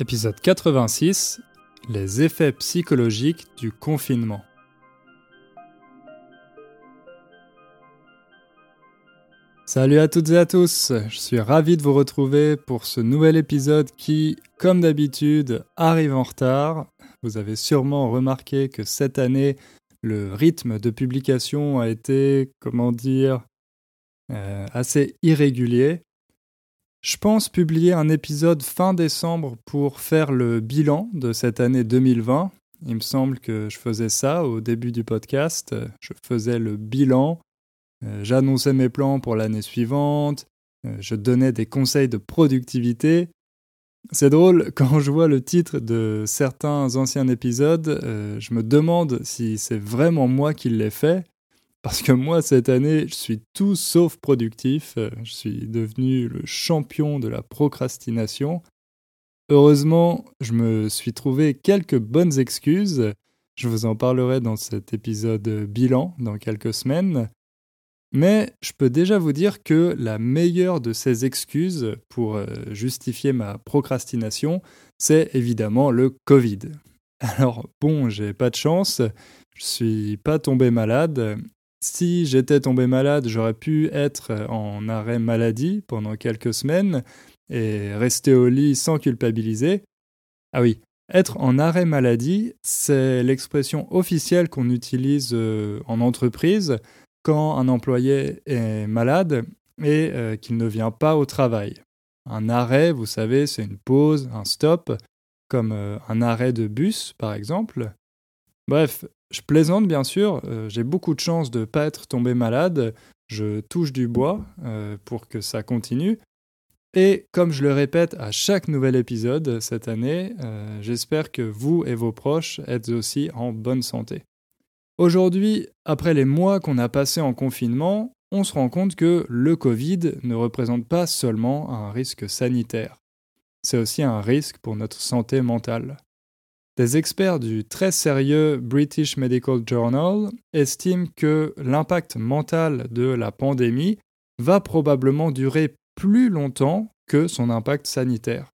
Épisode 86 Les effets psychologiques du confinement. Salut à toutes et à tous, je suis ravi de vous retrouver pour ce nouvel épisode qui, comme d'habitude, arrive en retard. Vous avez sûrement remarqué que cette année, le rythme de publication a été, comment dire, euh, assez irrégulier. Je pense publier un épisode fin décembre pour faire le bilan de cette année 2020. Il me semble que je faisais ça au début du podcast. Je faisais le bilan, euh, j'annonçais mes plans pour l'année suivante, euh, je donnais des conseils de productivité. C'est drôle, quand je vois le titre de certains anciens épisodes, euh, je me demande si c'est vraiment moi qui l'ai fait, parce que moi, cette année, je suis tout sauf productif. Euh, je suis devenu le champion de la procrastination. Heureusement, je me suis trouvé quelques bonnes excuses. Je vous en parlerai dans cet épisode bilan dans quelques semaines. Mais je peux déjà vous dire que la meilleure de ces excuses pour euh, justifier ma procrastination, c'est évidemment le Covid. Alors bon, j'ai pas de chance, je suis pas tombé malade si j'étais tombé malade, j'aurais pu être en arrêt maladie pendant quelques semaines et rester au lit sans culpabiliser. Ah oui, être en arrêt maladie, c'est l'expression officielle qu'on utilise euh, en entreprise quand un employé est malade et euh, qu'il ne vient pas au travail. Un arrêt, vous savez, c'est une pause, un stop, comme euh, un arrêt de bus par exemple. Bref, je plaisante bien sûr, euh, j'ai beaucoup de chance de ne pas être tombé malade, je touche du bois euh, pour que ça continue. Et comme je le répète à chaque nouvel épisode cette année, euh, j'espère que vous et vos proches êtes aussi en bonne santé. Aujourd'hui, après les mois qu'on a passés en confinement, on se rend compte que le Covid ne représente pas seulement un risque sanitaire, c'est aussi un risque pour notre santé mentale. Des experts du très sérieux British Medical Journal estiment que l'impact mental de la pandémie va probablement durer plus longtemps que son impact sanitaire.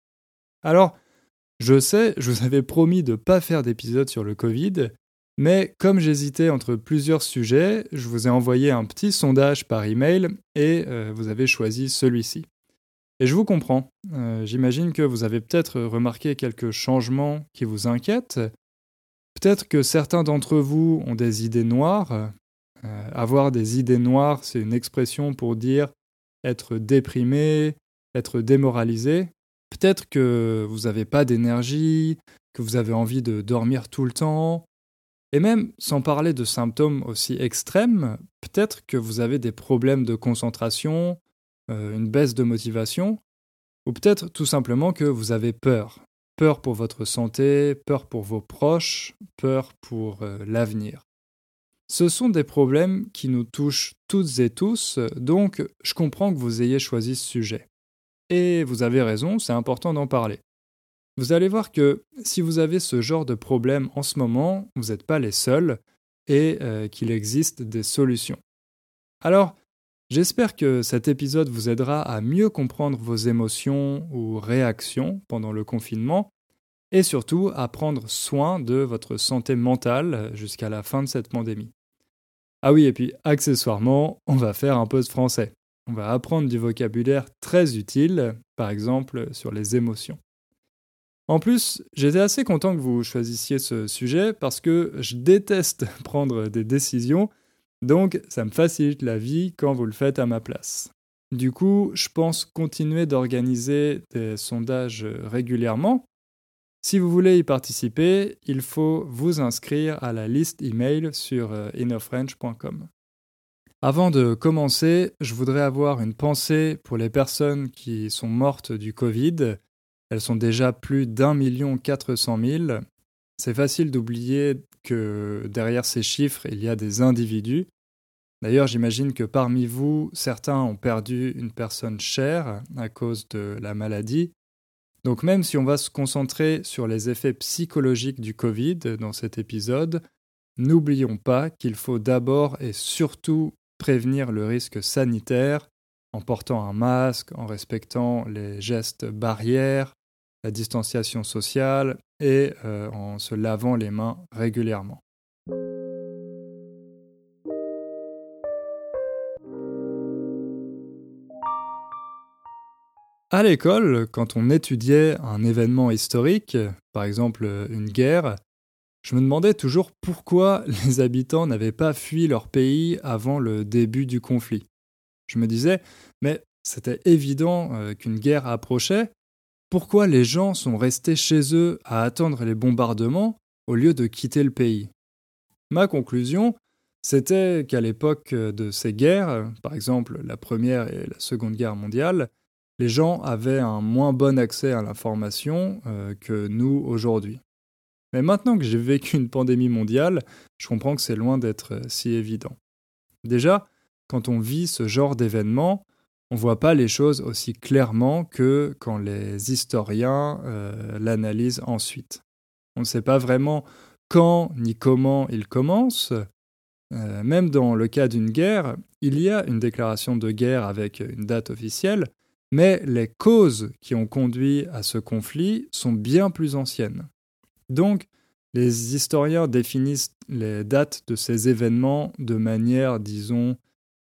Alors, je sais, je vous avais promis de ne pas faire d'épisode sur le Covid, mais comme j'hésitais entre plusieurs sujets, je vous ai envoyé un petit sondage par email et euh, vous avez choisi celui-ci. Et je vous comprends. Euh, j'imagine que vous avez peut-être remarqué quelques changements qui vous inquiètent. Peut-être que certains d'entre vous ont des idées noires. Euh, avoir des idées noires, c'est une expression pour dire être déprimé, être démoralisé. Peut-être que vous n'avez pas d'énergie, que vous avez envie de dormir tout le temps. Et même sans parler de symptômes aussi extrêmes, peut-être que vous avez des problèmes de concentration, une baisse de motivation, ou peut-être tout simplement que vous avez peur. Peur pour votre santé, peur pour vos proches, peur pour euh, l'avenir. Ce sont des problèmes qui nous touchent toutes et tous, donc je comprends que vous ayez choisi ce sujet. Et vous avez raison, c'est important d'en parler. Vous allez voir que si vous avez ce genre de problème en ce moment, vous n'êtes pas les seuls et euh, qu'il existe des solutions. Alors, J'espère que cet épisode vous aidera à mieux comprendre vos émotions ou réactions pendant le confinement et surtout à prendre soin de votre santé mentale jusqu'à la fin de cette pandémie. Ah oui, et puis accessoirement, on va faire un peu de français. On va apprendre du vocabulaire très utile, par exemple sur les émotions. En plus, j'étais assez content que vous choisissiez ce sujet parce que je déteste prendre des décisions donc, ça me facilite la vie quand vous le faites à ma place. Du coup, je pense continuer d'organiser des sondages régulièrement. Si vous voulez y participer, il faut vous inscrire à la liste email sur euh, innofrench.com. Avant de commencer, je voudrais avoir une pensée pour les personnes qui sont mortes du Covid. Elles sont déjà plus d'un million quatre cent mille. C'est facile d'oublier que derrière ces chiffres, il y a des individus. D'ailleurs, j'imagine que parmi vous, certains ont perdu une personne chère à cause de la maladie. Donc même si on va se concentrer sur les effets psychologiques du Covid dans cet épisode, n'oublions pas qu'il faut d'abord et surtout prévenir le risque sanitaire en portant un masque, en respectant les gestes barrières, la distanciation sociale et euh, en se lavant les mains régulièrement. À l'école, quand on étudiait un événement historique, par exemple une guerre, je me demandais toujours pourquoi les habitants n'avaient pas fui leur pays avant le début du conflit. Je me disais, mais c'était évident euh, qu'une guerre approchait, pourquoi les gens sont restés chez eux à attendre les bombardements au lieu de quitter le pays Ma conclusion, c'était qu'à l'époque de ces guerres, par exemple la Première et la Seconde Guerre mondiale, les gens avaient un moins bon accès à l'information euh, que nous aujourd'hui. Mais maintenant que j'ai vécu une pandémie mondiale, je comprends que c'est loin d'être euh, si évident. Déjà, quand on vit ce genre d'événement, on ne voit pas les choses aussi clairement que quand les historiens euh, l'analysent ensuite. On ne sait pas vraiment quand ni comment il commence. même dans le cas d'une guerre, il y a une déclaration de guerre avec une date officielle, mais les causes qui ont conduit à ce conflit sont bien plus anciennes. Donc, les historiens définissent les dates de ces événements de manière, disons,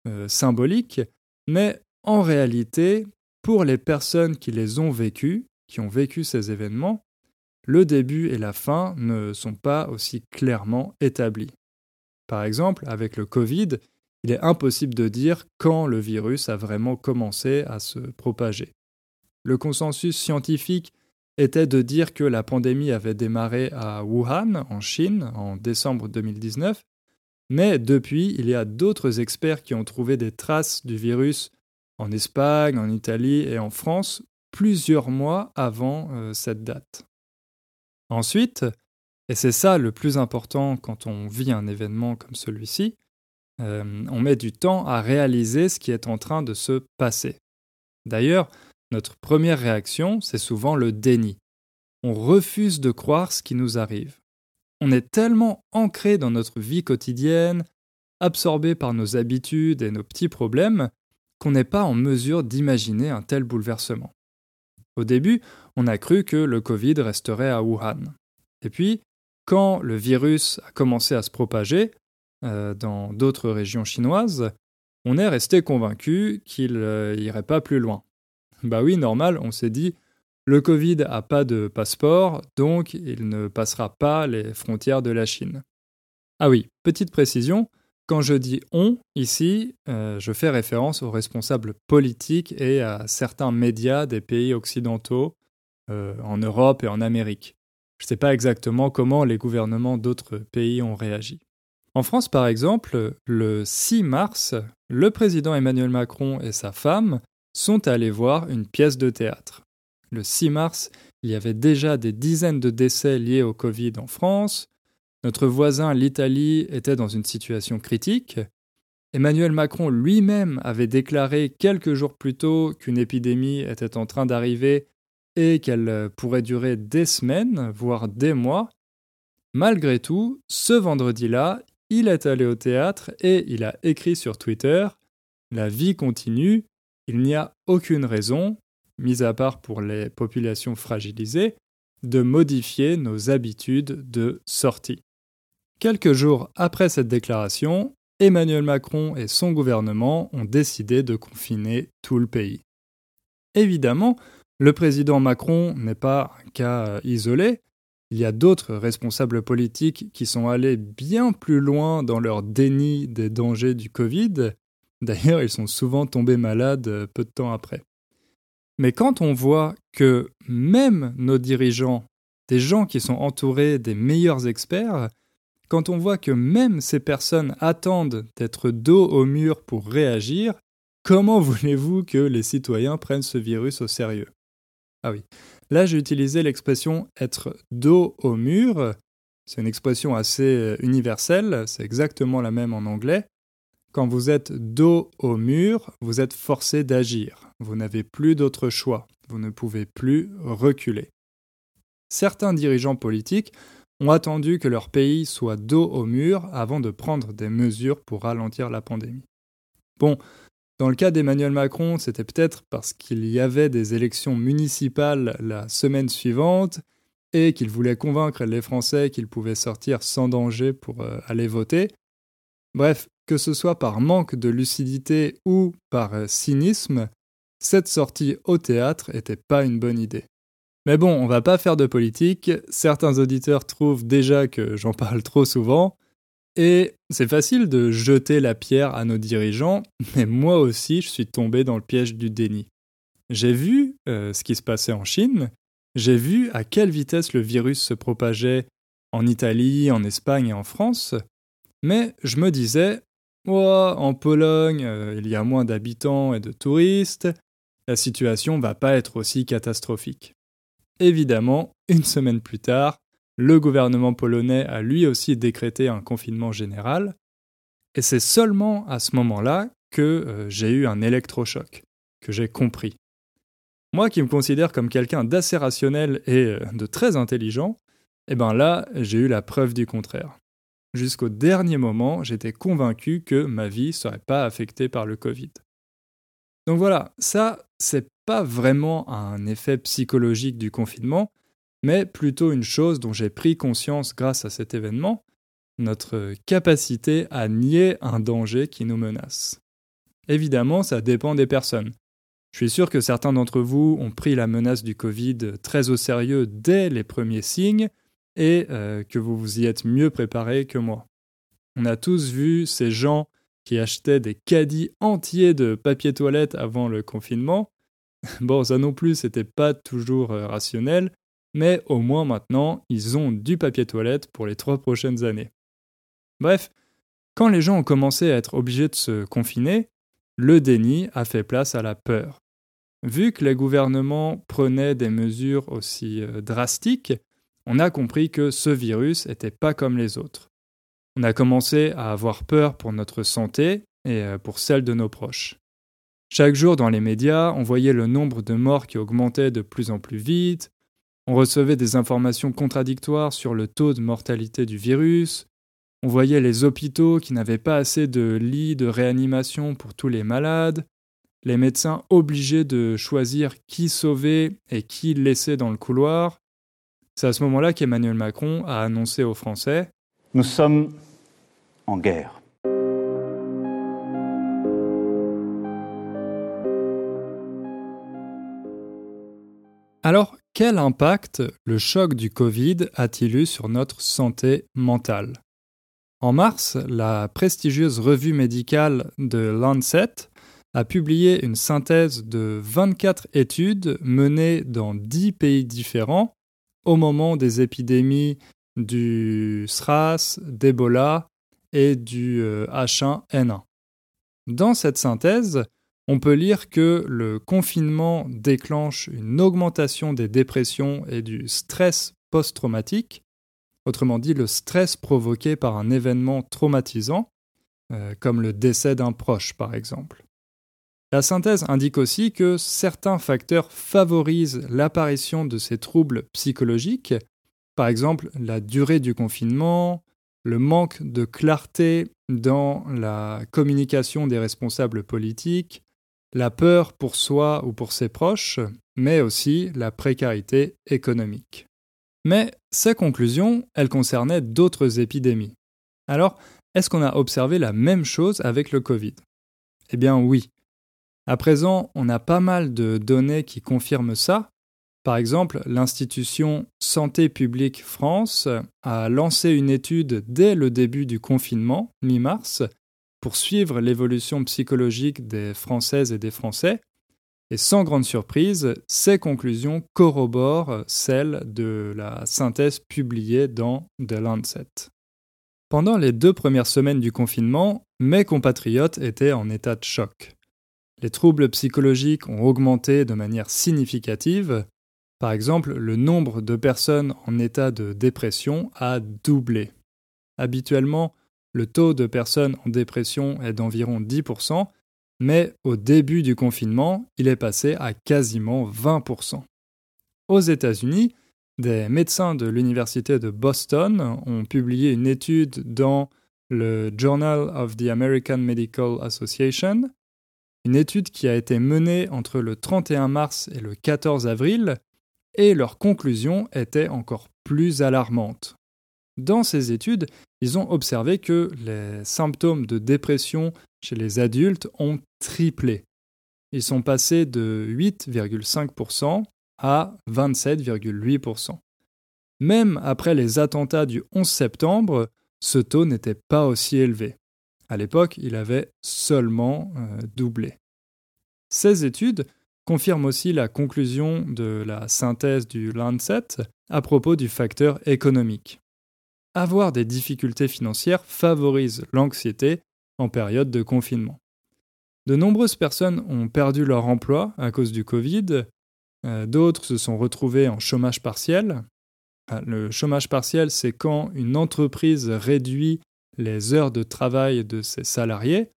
euh, symbolique, mais en réalité, pour les personnes qui les ont vécus, qui ont vécu ces événements, le début et la fin ne sont pas aussi clairement établis. Par exemple, avec le Covid, il est impossible de dire quand le virus a vraiment commencé à se propager. Le consensus scientifique était de dire que la pandémie avait démarré à Wuhan, en Chine, en décembre 2019, mais depuis, il y a d'autres experts qui ont trouvé des traces du virus en Espagne, en Italie et en France plusieurs mois avant euh, cette date. Ensuite, et c'est ça le plus important quand on vit un événement comme celui-ci, euh, on met du temps à réaliser ce qui est en train de se passer. D'ailleurs, notre première réaction, c'est souvent le déni. On refuse de croire ce qui nous arrive. On est tellement ancré dans notre vie quotidienne, absorbé par nos habitudes et nos petits problèmes, qu'on n'est pas en mesure d'imaginer un tel bouleversement. Au début, on a cru que le Covid resterait à Wuhan. Et puis, quand le virus a commencé à se propager, euh, dans d'autres régions chinoises, on est resté convaincu qu'il n'irait euh, pas plus loin. Bah oui, normal, on s'est dit, le Covid n'a pas de passeport, donc il ne passera pas les frontières de la Chine. Ah oui, petite précision, quand je dis on ici, euh, je fais référence aux responsables politiques et à certains médias des pays occidentaux, en Europe et en Amérique. Je ne sais pas exactement comment les gouvernements d'autres pays ont réagi. En France, par exemple, le 6 mars, le président Emmanuel Macron et sa femme sont allés voir une pièce de théâtre. Le 6 mars, il y avait déjà des dizaines de décès liés au Covid en France. Notre voisin, l'Italie, était dans une situation critique. Emmanuel Macron lui-même avait déclaré quelques jours plus tôt qu'une épidémie était en train d'arriver et qu'elle pourrait durer des semaines, voire des mois. Malgré tout, ce vendredi-là, il est allé au théâtre et il a écrit sur Twitter La vie continue, il n'y a aucune raison, mis à part pour les populations fragilisées, de modifier nos habitudes de sortie. Quelques jours après cette déclaration, Emmanuel Macron et son gouvernement ont décidé de confiner tout le pays. Évidemment, le président Macron n'est pas un cas isolé, il y a d'autres responsables politiques qui sont allés bien plus loin dans leur déni des dangers du Covid. D'ailleurs, ils sont souvent tombés malades peu de temps après. Mais quand on voit que même nos dirigeants, des gens qui sont entourés des meilleurs experts, quand on voit que même ces personnes attendent d'être dos au mur pour réagir, comment voulez-vous que les citoyens prennent ce virus au sérieux? Ah oui, Là, j'ai utilisé l'expression être dos au mur. C'est une expression assez euh, universelle, c'est exactement la même en anglais. Quand vous êtes dos au mur, vous êtes forcé d'agir. Vous n'avez plus d'autre choix. Vous ne pouvez plus reculer. Certains dirigeants politiques ont attendu que leur pays soit dos au mur avant de prendre des mesures pour ralentir la pandémie. Bon, Dans le cas d'Emmanuel Macron, c'était peut-être parce qu'il y avait des élections municipales la semaine suivante et qu'il voulait convaincre les Français qu'ils pouvaient sortir sans danger pour euh, aller voter. Bref, que ce soit par manque de lucidité ou par euh, cynisme, cette sortie au théâtre n'était pas une bonne idée. Mais bon, on va pas faire de politique, certains auditeurs trouvent déjà que j'en parle trop souvent, et c'est facile de jeter la pierre à nos dirigeants, mais moi aussi je suis tombé dans le piège du déni. J'ai vu euh, ce qui se passait en Chine, j'ai vu à quelle vitesse le virus se propageait en Italie, en Espagne et en France, mais je me disais, oh, en Pologne, euh, il y a moins d'habitants et de touristes, la situation va pas être aussi catastrophique. Évidemment, une semaine plus tard, le gouvernement polonais a lui aussi décrété un confinement général, et c'est seulement à ce moment-là que euh, j'ai eu un électrochoc, que j'ai compris. Moi qui me considère comme quelqu'un d'assez rationnel et euh, de très intelligent, eh ben là, j'ai eu la preuve du contraire. Jusqu'au dernier moment, j'étais convaincu que ma vie serait pas affectée par le Covid. Donc voilà, ça, c'est pas vraiment un effet psychologique du confinement, mais plutôt une chose dont j'ai pris conscience grâce à cet événement, notre capacité à nier un danger qui nous menace. Évidemment, ça dépend des personnes. Je suis sûr que certains d'entre vous ont pris la menace du Covid très au sérieux dès les premiers signes et euh, que vous vous y êtes mieux préparés que moi. On a tous vu ces gens qui achetaient des caddies entiers de papier toilette avant le confinement. Bon, ça non plus, c'était pas toujours euh, rationnel, mais au moins maintenant, ils ont du papier toilette pour les trois prochaines années. Bref, quand les gens ont commencé à être obligés de se confiner, le déni a fait place à la peur. Vu que les gouvernements prenaient des mesures aussi euh, drastiques, on a compris que ce virus n'était pas comme les autres. On a commencé à avoir peur pour notre santé et euh, pour celle de nos proches. Chaque jour dans les médias, on voyait le nombre de morts qui augmentait de plus en plus vite, on recevait des informations contradictoires sur le taux de mortalité du virus, on voyait les hôpitaux qui n'avaient pas assez de lits de réanimation pour tous les malades, les médecins obligés de choisir qui sauver et qui laisser dans le couloir. C'est à ce moment-là qu'Emmanuel Macron a annoncé aux Français Nous sommes en guerre. Alors, quel impact le choc du Covid a-t-il eu sur notre santé mentale? En mars, la prestigieuse revue médicale de Lancet a publié une synthèse de 24 études menées dans 10 pays différents au moment des épidémies du SRAS, d'Ebola et du H1N1. Euh, dans cette synthèse, on peut lire que le confinement déclenche une augmentation des dépressions et du stress post-traumatique, autrement dit le stress provoqué par un événement traumatisant, euh, comme le décès d'un proche par exemple. La synthèse indique aussi que certains facteurs favorisent l'apparition de ces troubles psychologiques, par exemple la durée du confinement, le manque de clarté dans la communication des responsables politiques, la peur pour soi ou pour ses proches, mais aussi la précarité économique. Mais ces conclusions, elles concernaient d'autres épidémies. Alors, est-ce qu'on a observé la même chose avec le Covid? Eh bien oui. À présent, on a pas mal de données qui confirment ça. Par exemple, l'institution Santé publique France a lancé une étude dès le début du confinement, mi-mars, pour suivre l'évolution psychologique des Françaises et des Français et sans grande surprise, ces conclusions corroborent celles de la synthèse publiée dans The Lancet. Pendant les deux premières semaines du confinement, mes compatriotes étaient en état de choc. Les troubles psychologiques ont augmenté de manière significative. Par exemple, le nombre de personnes en état de dépression a doublé. Habituellement, le taux de personnes en dépression est d'environ 10%, mais au début du confinement, il est passé à quasiment 20%. Aux États-Unis, des médecins de l'Université de Boston ont publié une étude dans le Journal of the American Medical Association une étude qui a été menée entre le 31 mars et le 14 avril, et leurs conclusions étaient encore plus alarmantes. Dans ces études, ils ont observé que les symptômes de dépression chez les adultes ont triplé. Ils sont passés de 8,5% à 27,8%. Même après les attentats du 11 septembre, ce taux n'était pas aussi élevé. À l'époque, il avait seulement euh, doublé. Ces études confirment aussi la conclusion de la synthèse du Lancet à propos du facteur économique. Avoir des difficultés financières favorise l'anxiété en période de confinement. De nombreuses personnes ont perdu leur emploi à cause du Covid, euh, d'autres se sont retrouvés en chômage partiel. Ah, le chômage partiel, c'est quand une entreprise réduit les heures de travail de ses salariés.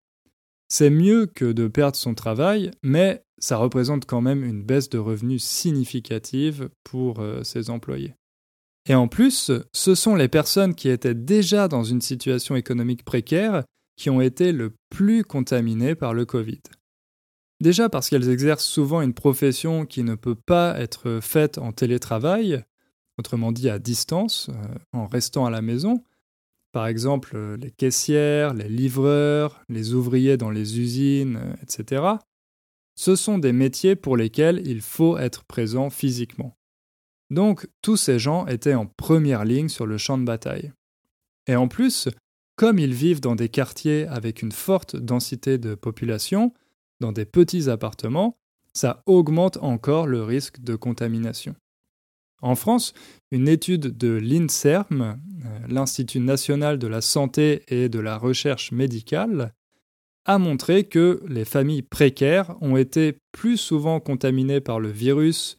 C'est mieux que de perdre son travail, mais ça représente quand même une baisse de revenus significative pour euh, ses employés. Et en plus, ce sont les personnes qui étaient déjà dans une situation économique précaire qui ont été le plus contaminées par le Covid. Déjà parce qu'elles exercent souvent une profession qui ne peut pas être faite en télétravail, autrement dit à distance, euh, en restant à la maison. Par exemple, les caissières, les livreurs, les ouvriers dans les usines, etc. Ce sont des métiers pour lesquels il faut être présent physiquement. Donc tous ces gens étaient en première ligne sur le champ de bataille. Et en plus, comme ils vivent dans des quartiers avec une forte densité de population, dans des petits appartements, ça augmente encore le risque de contamination. En France, une étude de l'INSERM, euh, l'Institut national de la santé et de la recherche médicale, a montré que les familles précaires ont été plus souvent contaminées par le virus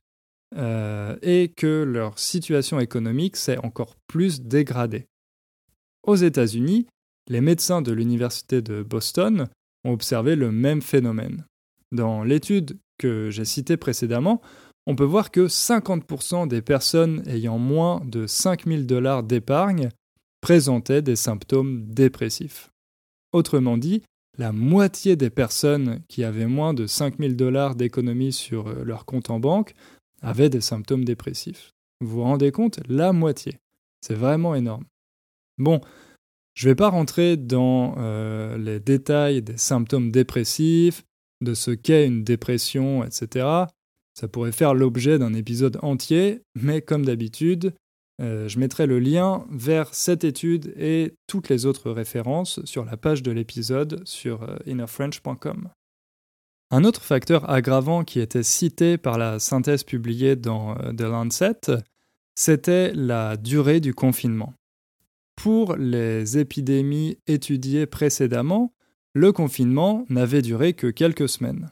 euh, et que leur situation économique s'est encore plus dégradée. Aux États-Unis, les médecins de l'Université de Boston ont observé le même phénomène. Dans l'étude que j'ai citée précédemment, on peut voir que 50% des personnes ayant moins de 5000 dollars d'épargne présentaient des symptômes dépressifs. Autrement dit, la moitié des personnes qui avaient moins de 5000 dollars d'économie sur leur compte en banque avaient des symptômes dépressifs. Vous vous rendez compte? La moitié. C'est vraiment énorme. Bon, je ne vais pas rentrer dans euh, les détails des symptômes dépressifs, de ce qu'est une dépression, etc. Ça pourrait faire l'objet d'un épisode entier, mais comme d'habitude, euh, je mettrai le lien vers cette étude et toutes les autres références sur la page de l'épisode sur euh, innerfrench.com. Un autre facteur aggravant qui était cité par la synthèse publiée dans The Lancet, c'était la durée du confinement. Pour les épidémies étudiées précédemment, le confinement n'avait duré que quelques semaines.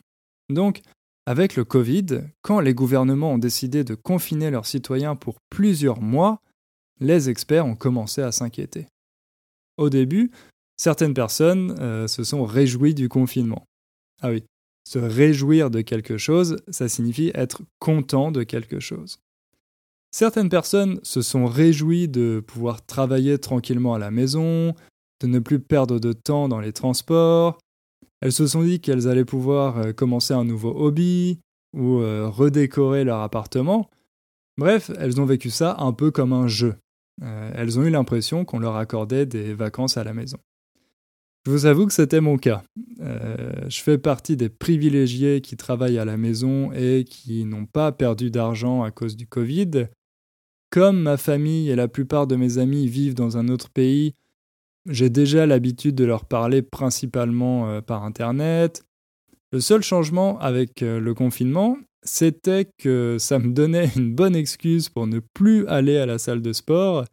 Donc, avec le Covid, quand les gouvernements ont décidé de confiner leurs citoyens pour plusieurs mois, les experts ont commencé à s'inquiéter. Au début, certaines personnes euh, se sont réjouies du confinement. Ah oui, se réjouir de quelque chose, ça signifie être content de quelque chose. Certaines personnes se sont réjouies de pouvoir travailler tranquillement à la maison, de ne plus perdre de temps dans les transports. Elles se sont dit qu'elles allaient pouvoir euh, commencer un nouveau hobby ou euh, redécorer leur appartement. Bref, elles ont vécu ça un peu comme un jeu. Euh, elles ont eu l'impression qu'on leur accordait des vacances à la maison. Je vous avoue que c'était mon cas. je fais partie des privilégiés qui travaillent à la maison et qui n'ont pas perdu d'argent à cause du Covid, comme ma famille et la plupart de mes amis vivent dans un autre pays, j'ai déjà l'habitude de leur parler principalement euh, par Internet. Le seul changement avec euh, le confinement, c'était que ça me donnait une bonne excuse pour ne plus aller à la salle de sport.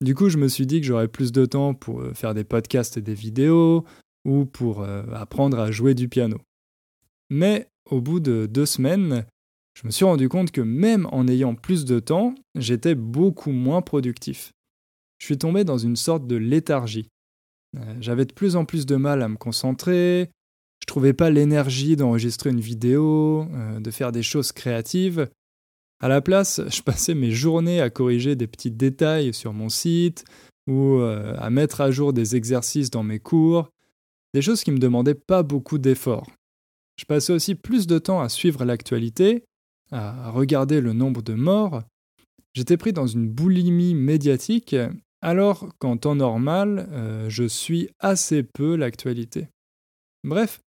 Du coup, je me suis dit que j'aurais plus de temps pour euh, faire des podcasts et des vidéos ou pour apprendre à jouer du piano. Mais au bout de deux semaines, je me suis rendu compte que même en ayant plus de temps, j'étais beaucoup moins productif. Je suis tombé dans une sorte de léthargie. Euh, j'avais de plus en plus de mal à me concentrer, je trouvais pas l'énergie d'enregistrer une vidéo, euh, de faire des choses créatives. À la place, je passais mes journées à corriger des petits détails sur mon site ou euh, à mettre à jour des exercices dans mes cours, des choses qui me demandaient pas beaucoup d'efforts. je passais aussi plus de temps à suivre l'actualité, à regarder le nombre de morts. J'étais pris dans une boulimie médiatique, alors qu'en temps normal, euh, je suis assez peu l'actualité. Bref,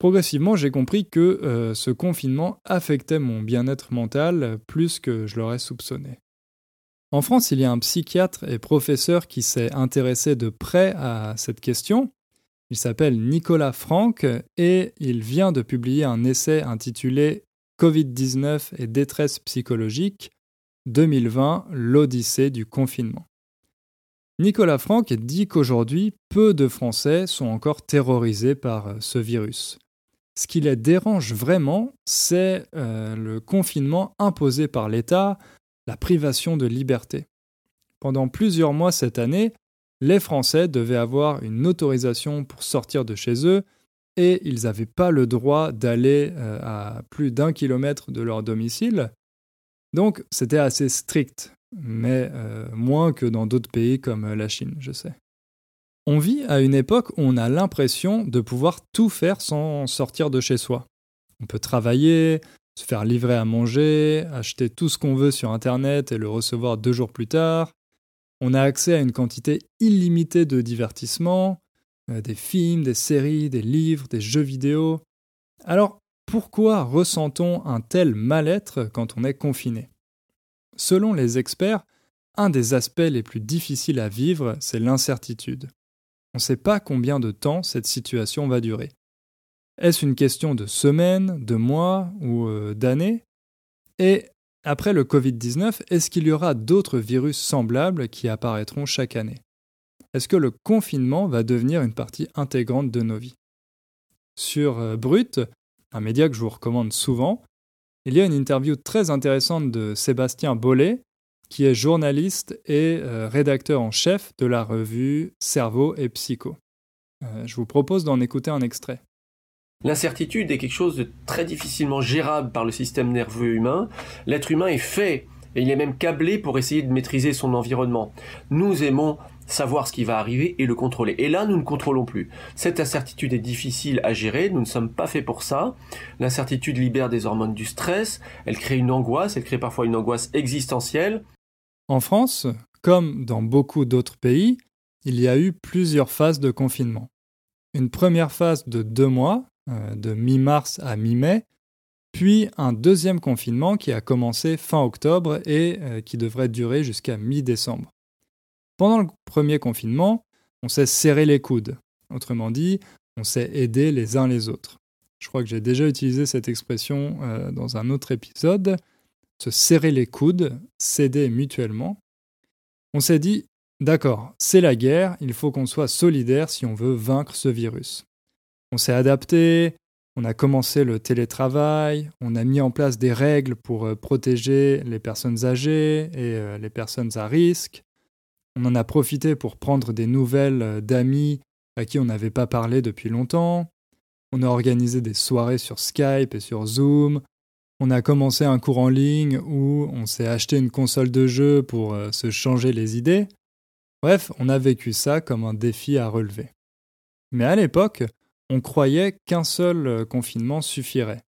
progressivement, j'ai compris que euh, ce confinement affectait mon bien-être mental plus que je l'aurais soupçonné. En France, il y a un psychiatre et professeur qui s'est intéressé de près à cette question. Il s'appelle Nicolas Franck et il vient de publier un essai intitulé Covid-19 et détresse psychologique 2020, l'Odyssée du confinement. Nicolas Franck dit qu'aujourd'hui, peu de Français sont encore terrorisés par ce virus. Ce qui les dérange vraiment, c'est euh, le confinement imposé par l'État, la privation de liberté. Pendant plusieurs mois cette année, les Français devaient avoir une autorisation pour sortir de chez eux et ils n'avaient pas le droit d'aller euh, à plus d'un kilomètre de leur domicile. Donc c'était assez strict, mais euh, moins que dans d'autres pays comme la Chine, je sais. On vit à une époque où on a l'impression de pouvoir tout faire sans sortir de chez soi. On peut travailler, se faire livrer à manger, acheter tout ce qu'on veut sur Internet et le recevoir deux jours plus tard. On a accès à une quantité illimitée de divertissements, euh, des films, des séries, des livres, des jeux vidéo. Alors, pourquoi ressent-on un tel mal-être quand on est confiné? Selon les experts, un des aspects les plus difficiles à vivre, c'est l'incertitude. On ne sait pas combien de temps cette situation va durer. Est-ce une question de semaines, de mois ou euh, d'années? Et après le Covid-19, est-ce qu'il y aura d'autres virus semblables qui apparaîtront chaque année? Est-ce que le confinement va devenir une partie intégrante de nos vies? Sur euh, Brut, un média que je vous recommande souvent, il y a une interview très intéressante de Sébastien Bollet, qui est journaliste et euh, rédacteur en chef de la revue Cerveau et Psycho. je vous propose d'en écouter un extrait. L'incertitude est quelque chose de très difficilement gérable par le système nerveux humain. L'être humain est fait et il est même câblé pour essayer de maîtriser son environnement. Nous aimons savoir ce qui va arriver et le contrôler. Et là, nous ne contrôlons plus. Cette incertitude est difficile à gérer, nous ne sommes pas faits pour ça. L'incertitude libère des hormones du stress, elle crée une angoisse, elle crée parfois une angoisse existentielle. En France, comme dans beaucoup d'autres pays, il y a eu plusieurs phases de confinement. Une première phase de deux mois, euh, de mi-mars à mi-mai, puis un deuxième confinement qui a commencé fin octobre et euh, qui devrait durer jusqu'à mi-décembre. Pendant le premier confinement, on s'est serré les coudes. Autrement dit, on s'est aidé les uns les autres. Je crois que j'ai déjà utilisé cette expression euh, dans un autre épisode. Se serrer les coudes, s'aider mutuellement. On s'est dit, d'accord, c'est la guerre, il faut qu'on soit solidaire si on veut vaincre ce virus. On s'est adapté, on a commencé le télétravail, on a mis en place des règles pour euh, protéger les personnes âgées et euh, les personnes à risque. On en a profité pour prendre des nouvelles euh, d'amis à qui on n'avait pas parlé depuis longtemps. On a organisé des soirées sur Skype et sur Zoom. On a commencé un cours en ligne où on s'est acheté une console de jeu pour se changer les idées. Bref, on a vécu ça comme un défi à relever. Mais à l'époque, on croyait qu'un seul euh, confinement suffirait.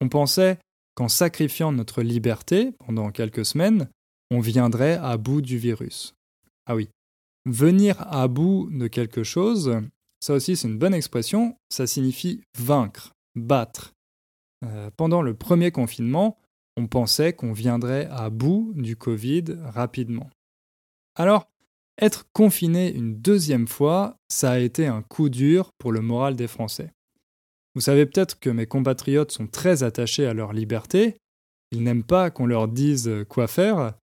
On pensait qu'en sacrifiant notre liberté pendant quelques semaines, on viendrait à bout du virus. Ah oui, venir à bout de quelque chose, ça aussi c'est une bonne expression, ça signifie vaincre, battre. Euh, pendant le premier confinement, on pensait qu'on viendrait à bout du Covid rapidement. Alors, être confiné une deuxième fois, ça a été un coup dur pour le moral des Français. Vous savez peut-être que mes compatriotes sont très attachés à leur liberté, ils n'aiment pas qu'on leur dise quoi faire,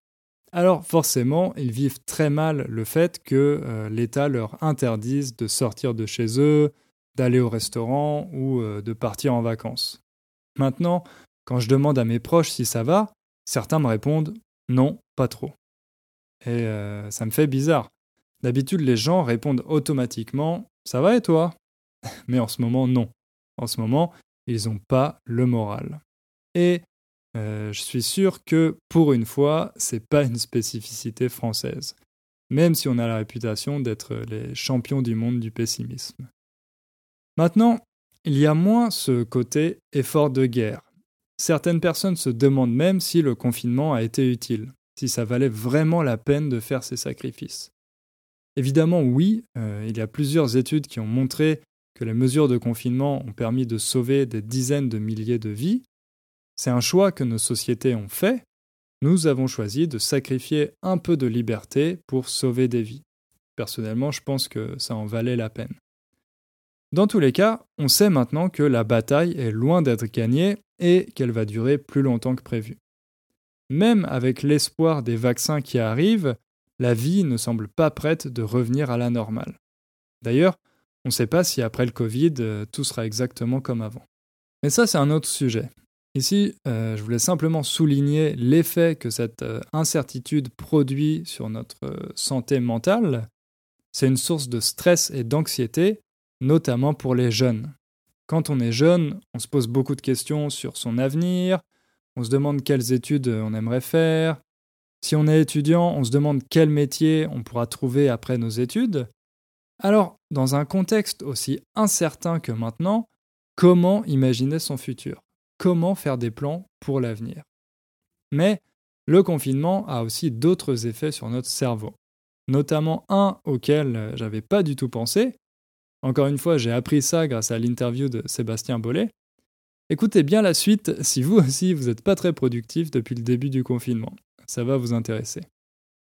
alors forcément ils vivent très mal le fait que euh, l'État leur interdise de sortir de chez eux, d'aller au restaurant ou euh, de partir en vacances. Maintenant, quand je demande à mes proches si ça va, certains me répondent non, pas trop. Et euh, ça me fait bizarre. D'habitude, les gens répondent automatiquement Ça va et toi? Mais en ce moment, non. En ce moment, ils n'ont pas le moral. Et euh, je suis sûr que pour une fois, c'est pas une spécificité française, même si on a la réputation d'être les champions du monde du pessimisme. Maintenant, il y a moins ce côté effort de guerre. Certaines personnes se demandent même si le confinement a été utile, si ça valait vraiment la peine de faire ces sacrifices. Évidemment, oui, euh, il y a plusieurs études qui ont montré que les mesures de confinement ont permis de sauver des dizaines de milliers de vies. C'est un choix que nos sociétés ont fait. Nous avons choisi de sacrifier un peu de liberté pour sauver des vies. Personnellement, je pense que ça en valait la peine. Dans tous les cas, on sait maintenant que la bataille est loin d'être gagnée et qu'elle va durer plus longtemps que prévu. Même avec l'espoir des vaccins qui arrivent, la vie ne semble pas prête de revenir à la normale. D'ailleurs, on ne sait pas si après le Covid, euh, tout sera exactement comme avant. Mais ça, c'est un autre sujet. Ici, euh, je voulais simplement souligner l'effet que cette euh, incertitude produit sur notre santé mentale. C'est une source de stress et d'anxiété notamment pour les jeunes. Quand on est jeune, on se pose beaucoup de questions sur son avenir, on se demande quelles études on aimerait faire. Si on est étudiant, on se demande quel métier on pourra trouver après nos études. Alors, dans un contexte aussi incertain que maintenant, comment imaginer son futur? Comment faire des plans pour l'avenir? Mais le confinement a aussi d'autres effets sur notre cerveau, notamment un auquel j'avais pas du tout pensé, encore une fois, j'ai appris ça grâce à l'interview de Sébastien Bollet. Écoutez bien la suite si vous aussi vous n'êtes pas très productif depuis le début du confinement. Ça va vous intéresser.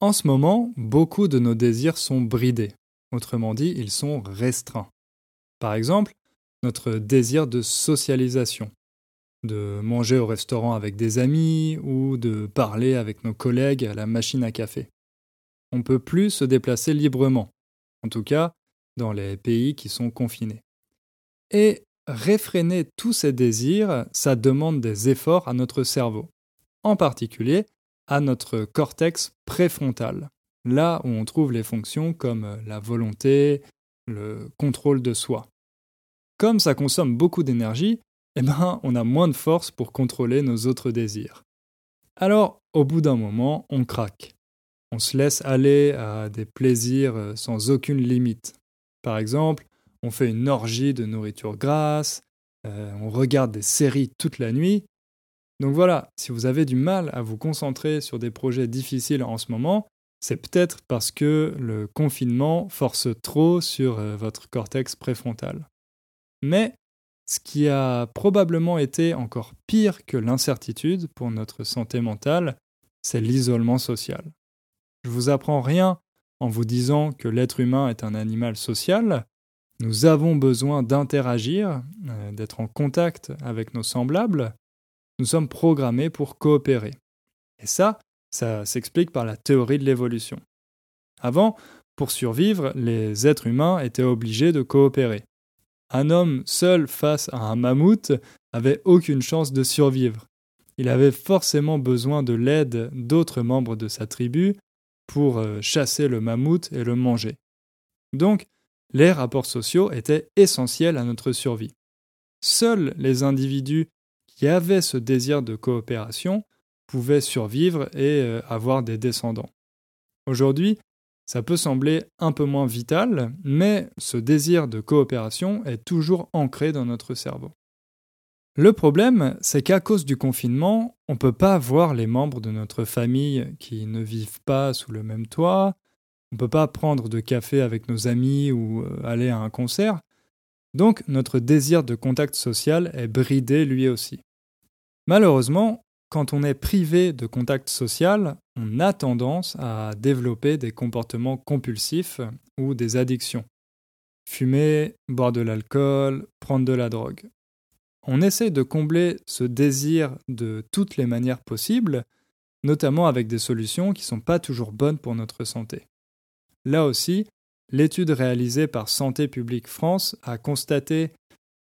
En ce moment, beaucoup de nos désirs sont bridés. Autrement dit, ils sont restreints. Par exemple, notre désir de socialisation, de manger au restaurant avec des amis ou de parler avec nos collègues à la machine à café. On ne peut plus se déplacer librement. En tout cas, dans les pays qui sont confinés. Et réfréner tous ces désirs, ça demande des efforts à notre cerveau, en particulier à notre cortex préfrontal, là où on trouve les fonctions comme la volonté, le contrôle de soi. Comme ça consomme beaucoup d'énergie, eh ben, on a moins de force pour contrôler nos autres désirs. Alors, au bout d'un moment, on craque. On se laisse aller à des plaisirs sans aucune limite. Par exemple, on fait une orgie de nourriture grasse, euh, on regarde des séries toute la nuit. Donc voilà, si vous avez du mal à vous concentrer sur des projets difficiles en ce moment, c'est peut-être parce que le confinement force trop sur euh, votre cortex préfrontal. Mais ce qui a probablement été encore pire que l'incertitude pour notre santé mentale, c'est l'isolement social. Je vous apprends rien en vous disant que l'être humain est un animal social, nous avons besoin d'interagir, euh, d'être en contact avec nos semblables, nous sommes programmés pour coopérer. Et ça, ça s'explique par la théorie de l'évolution. Avant, pour survivre, les êtres humains étaient obligés de coopérer. Un homme seul face à un mammouth avait aucune chance de survivre. Il avait forcément besoin de l'aide d'autres membres de sa tribu pour euh, chasser le mammouth et le manger. Donc, les rapports sociaux étaient essentiels à notre survie. Seuls les individus qui avaient ce désir de coopération pouvaient survivre et euh, avoir des descendants. Aujourd'hui, ça peut sembler un peu moins vital, mais ce désir de coopération est toujours ancré dans notre cerveau. Le problème, c'est qu'à cause du confinement, on ne peut pas voir les membres de notre famille qui ne vivent pas sous le même toit, on ne peut pas prendre de café avec nos amis ou euh, aller à un concert, donc notre désir de contact social est bridé lui aussi. Malheureusement, quand on est privé de contact social, on a tendance à développer des comportements compulsifs ou des addictions. Fumer, boire de l'alcool, prendre de la drogue on essaie de combler ce désir de toutes les manières possibles, notamment avec des solutions qui ne sont pas toujours bonnes pour notre santé. Là aussi, l'étude réalisée par Santé publique France a constaté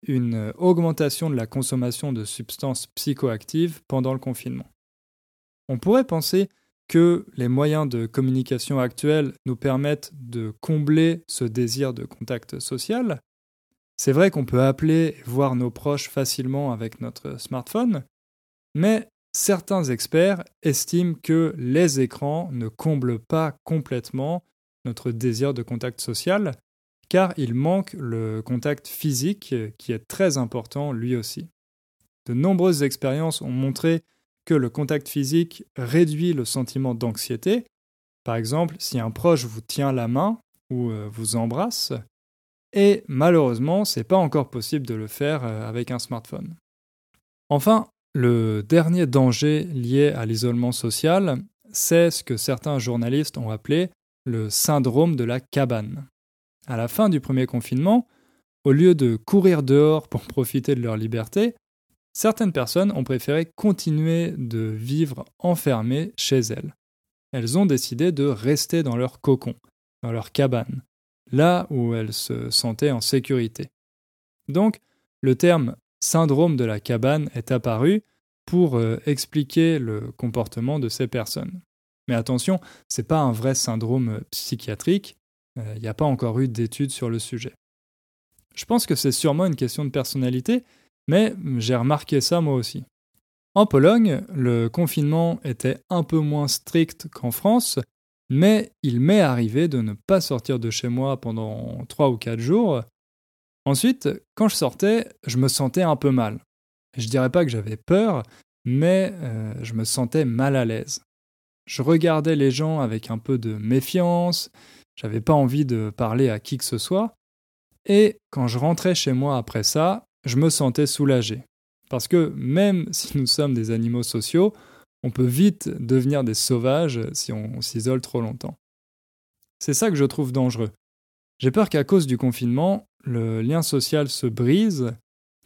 une augmentation de la consommation de substances psychoactives pendant le confinement. On pourrait penser que les moyens de communication actuels nous permettent de combler ce désir de contact social, c'est vrai qu'on peut appeler voir nos proches facilement avec notre smartphone, mais certains experts estiment que les écrans ne comblent pas complètement notre désir de contact social, car il manque le contact physique qui est très important lui aussi. De nombreuses expériences ont montré que le contact physique réduit le sentiment d'anxiété. Par exemple, si un proche vous tient la main ou euh, vous embrasse, et malheureusement, c'est pas encore possible de le faire euh, avec un smartphone. Enfin, le dernier danger lié à l'isolement social, c'est ce que certains journalistes ont appelé le syndrome de la cabane. À la fin du premier confinement, au lieu de courir dehors pour profiter de leur liberté, certaines personnes ont préféré continuer de vivre enfermées chez elles. Elles ont décidé de rester dans leur cocon, dans leur cabane, là où elles se sentaient en sécurité. Donc, le terme syndrome de la cabane est apparu pour euh, expliquer le comportement de ces personnes. Mais attention, ce n'est pas un vrai syndrome euh, psychiatrique, il euh, n'y a pas encore eu d'études sur le sujet. Je pense que c'est sûrement une question de personnalité, mais j'ai remarqué ça moi aussi. En Pologne, le confinement était un peu moins strict qu'en France, mais il m'est arrivé de ne pas sortir de chez moi pendant 3 ou 4 jours. Ensuite, quand je sortais, je me sentais un peu mal. Je dirais pas que j'avais peur, mais euh, je me sentais mal à l'aise. Je regardais les gens avec un peu de méfiance, j'avais pas envie de parler à qui que ce soit, et quand je rentrais chez moi après ça, je me sentais soulagé. Parce que même si nous sommes des animaux sociaux, on peut vite devenir des sauvages si on s'isole trop longtemps. C'est ça que je trouve dangereux. J'ai peur qu'à cause du confinement, le lien social se brise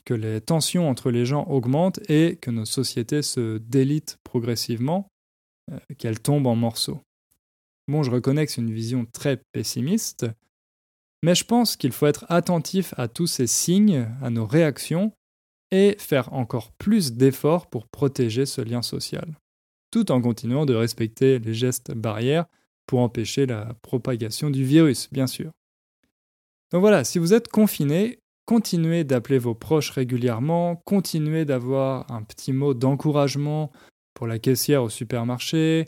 que les tensions entre les gens augmentent et que nos sociétés se délitent progressivement, euh, qu'elles tombent en morceaux. Bon, je reconnais que c'est une vision très pessimiste, mais je pense qu'il faut être attentif à tous ces signes, à nos réactions, et faire encore plus d'efforts pour protéger ce lien social, tout en continuant de respecter les gestes barrières pour empêcher la propagation du virus, bien sûr. Donc voilà, si vous êtes confiné, continuez d'appeler vos proches régulièrement, continuez d'avoir un petit mot d'encouragement pour la caissière au supermarché,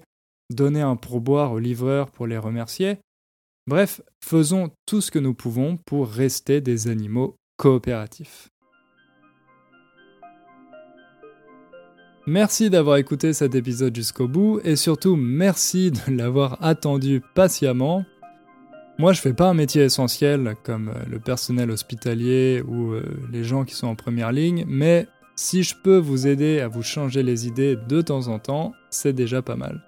donnez un pourboire au livreur pour les remercier. Bref, faisons tout ce que nous pouvons pour rester des animaux coopératifs. Merci d'avoir écouté cet épisode jusqu'au bout et surtout merci de l'avoir attendu patiemment. Moi, je fais pas un métier essentiel comme euh, le personnel hospitalier ou euh, les gens qui sont en première ligne, mais si je peux vous aider à vous changer les idées de temps en temps, c'est déjà pas mal.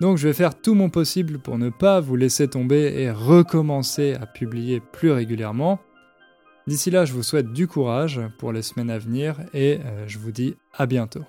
Donc je vais faire tout mon possible pour ne pas vous laisser tomber et recommencer à publier plus régulièrement. D'ici là, je vous souhaite du courage pour les semaines à venir et euh, je vous dis à bientôt.